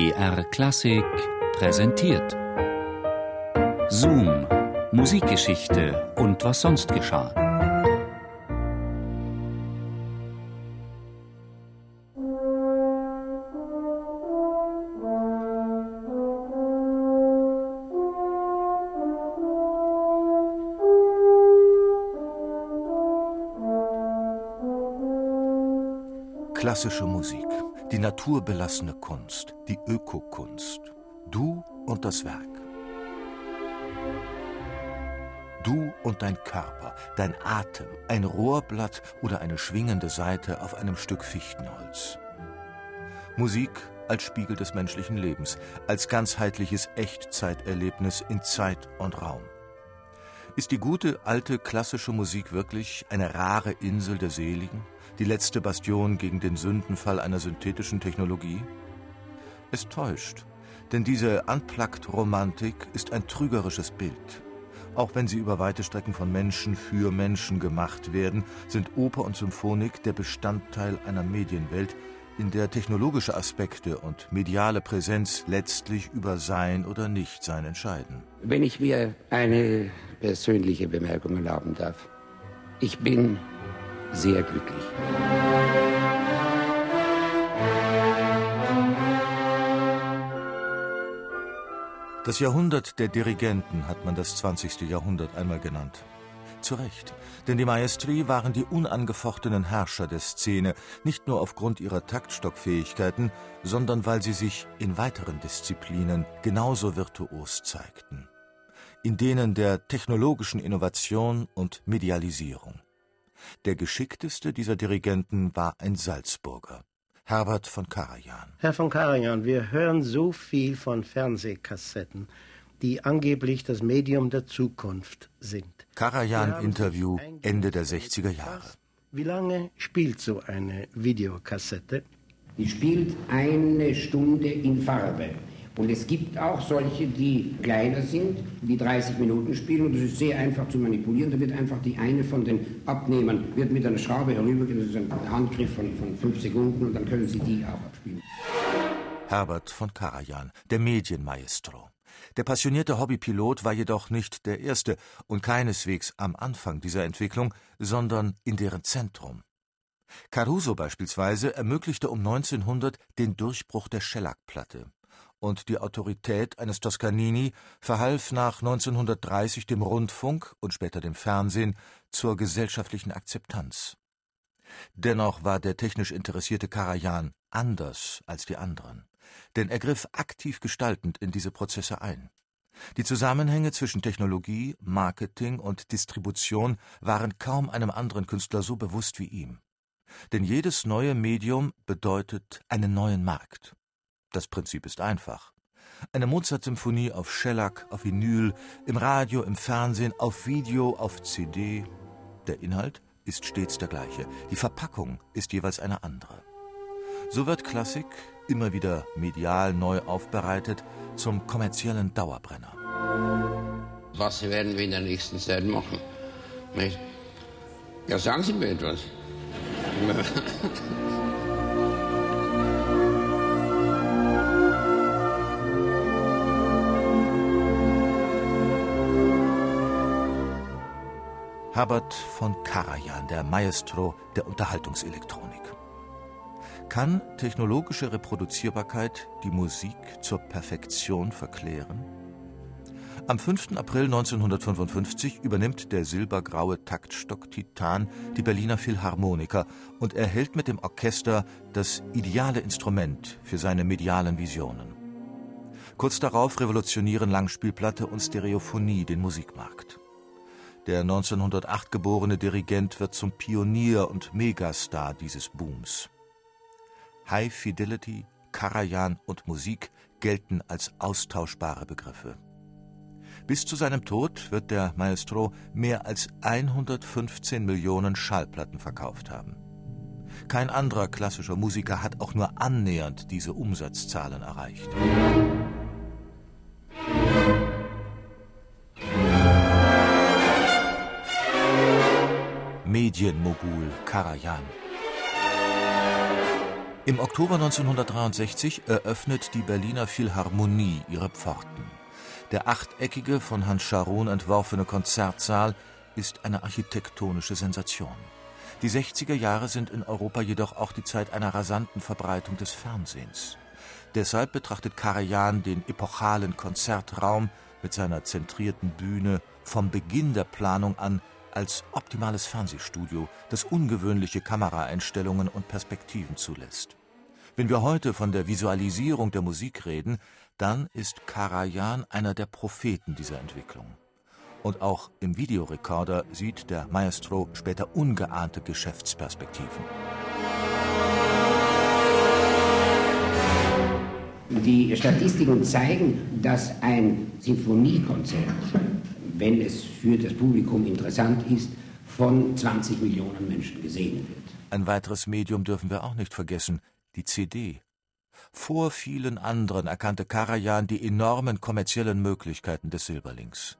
BR Klassik präsentiert. Zoom, Musikgeschichte und was sonst geschah. Klassische Musik, die naturbelassene Kunst, die Ökokunst. Du und das Werk. Du und dein Körper, dein Atem, ein Rohrblatt oder eine schwingende Saite auf einem Stück Fichtenholz. Musik als Spiegel des menschlichen Lebens, als ganzheitliches Echtzeiterlebnis in Zeit und Raum. Ist die gute alte klassische Musik wirklich eine rare Insel der Seligen, die letzte Bastion gegen den Sündenfall einer synthetischen Technologie? Es täuscht, denn diese Unplugged-Romantik ist ein trügerisches Bild. Auch wenn sie über weite Strecken von Menschen für Menschen gemacht werden, sind Oper und Symphonik der Bestandteil einer Medienwelt, in der technologische Aspekte und mediale Präsenz letztlich über Sein oder Nichtsein entscheiden. Wenn ich mir eine persönliche Bemerkung erlauben darf. Ich bin sehr glücklich. Das Jahrhundert der Dirigenten hat man das 20. Jahrhundert einmal genannt. Zu Recht, denn die Maestri waren die unangefochtenen Herrscher der Szene, nicht nur aufgrund ihrer Taktstockfähigkeiten, sondern weil sie sich in weiteren Disziplinen genauso virtuos zeigten. In denen der technologischen Innovation und Medialisierung. Der geschickteste dieser Dirigenten war ein Salzburger, Herbert von Karajan. Herr von Karajan, wir hören so viel von Fernsehkassetten, die angeblich das Medium der Zukunft sind. Karajan-Interview Ende der 60er Jahre. Wie lange spielt so eine Videokassette? Die spielt eine Stunde in Farbe. Und es gibt auch solche, die kleiner sind, die 30 Minuten spielen und das ist sehr einfach zu manipulieren. Da wird einfach die eine von den Abnehmern wird mit einer Schraube herübergehen, das ist ein Handgriff von, von fünf Sekunden und dann können Sie die auch abspielen. Herbert von Karajan, der Medienmaestro. Der passionierte Hobbypilot war jedoch nicht der Erste und keineswegs am Anfang dieser Entwicklung, sondern in deren Zentrum. Caruso beispielsweise ermöglichte um 1900 den Durchbruch der Schellackplatte und die Autorität eines Toscanini verhalf nach 1930 dem Rundfunk und später dem Fernsehen zur gesellschaftlichen Akzeptanz. Dennoch war der technisch interessierte Karajan anders als die anderen, denn er griff aktiv gestaltend in diese Prozesse ein. Die Zusammenhänge zwischen Technologie, Marketing und Distribution waren kaum einem anderen Künstler so bewusst wie ihm. Denn jedes neue Medium bedeutet einen neuen Markt. Das Prinzip ist einfach. Eine Mozart-Symphonie auf Shellac, auf Vinyl, im Radio, im Fernsehen, auf Video, auf CD. Der Inhalt ist stets der gleiche. Die Verpackung ist jeweils eine andere. So wird Klassik, immer wieder medial neu aufbereitet, zum kommerziellen Dauerbrenner. Was werden wir in der nächsten Zeit machen? Ja, sagen Sie mir etwas. Herbert von Karajan, der Maestro der Unterhaltungselektronik. Kann technologische Reproduzierbarkeit die Musik zur Perfektion verklären? Am 5. April 1955 übernimmt der silbergraue Taktstock Titan die Berliner Philharmoniker und erhält mit dem Orchester das ideale Instrument für seine medialen Visionen. Kurz darauf revolutionieren Langspielplatte und Stereophonie den Musikmarkt. Der 1908 geborene Dirigent wird zum Pionier und Megastar dieses Booms. High Fidelity, Karajan und Musik gelten als austauschbare Begriffe. Bis zu seinem Tod wird der Maestro mehr als 115 Millionen Schallplatten verkauft haben. Kein anderer klassischer Musiker hat auch nur annähernd diese Umsatzzahlen erreicht. Medienmogul Karajan. Im Oktober 1963 eröffnet die Berliner Philharmonie ihre Pforten. Der achteckige, von Hans Scharoun entworfene Konzertsaal ist eine architektonische Sensation. Die 60er Jahre sind in Europa jedoch auch die Zeit einer rasanten Verbreitung des Fernsehens. Deshalb betrachtet Karajan den epochalen Konzertraum mit seiner zentrierten Bühne vom Beginn der Planung an als optimales Fernsehstudio, das ungewöhnliche Kameraeinstellungen und Perspektiven zulässt. Wenn wir heute von der Visualisierung der Musik reden, dann ist Karajan einer der Propheten dieser Entwicklung. Und auch im Videorekorder sieht der Maestro später ungeahnte Geschäftsperspektiven. Die Statistiken zeigen, dass ein Sinfoniekonzert, wenn es für das Publikum interessant ist, von 20 Millionen Menschen gesehen wird. Ein weiteres Medium dürfen wir auch nicht vergessen, die CD. Vor vielen anderen erkannte Karajan die enormen kommerziellen Möglichkeiten des Silberlings.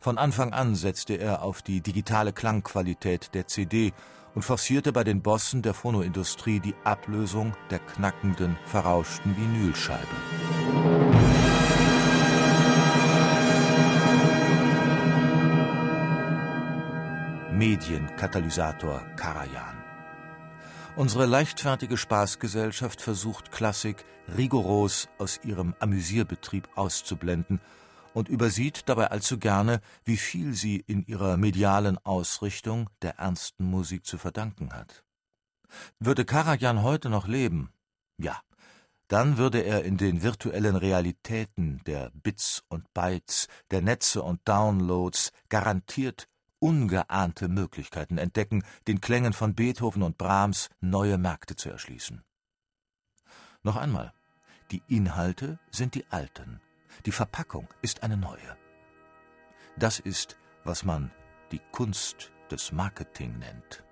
Von Anfang an setzte er auf die digitale Klangqualität der CD und forcierte bei den Bossen der Phonoindustrie die Ablösung der knackenden, verrauschten Vinylscheibe. Medienkatalysator Karajan. Unsere leichtfertige Spaßgesellschaft versucht Klassik rigoros aus ihrem Amüsierbetrieb auszublenden und übersieht dabei allzu gerne, wie viel sie in ihrer medialen Ausrichtung der ernsten Musik zu verdanken hat. Würde Karajan heute noch leben, ja, dann würde er in den virtuellen Realitäten der Bits und Bytes, der Netze und Downloads garantiert ungeahnte Möglichkeiten entdecken, den Klängen von Beethoven und Brahms neue Märkte zu erschließen. Noch einmal, die Inhalte sind die alten, die Verpackung ist eine neue. Das ist, was man die Kunst des Marketing nennt.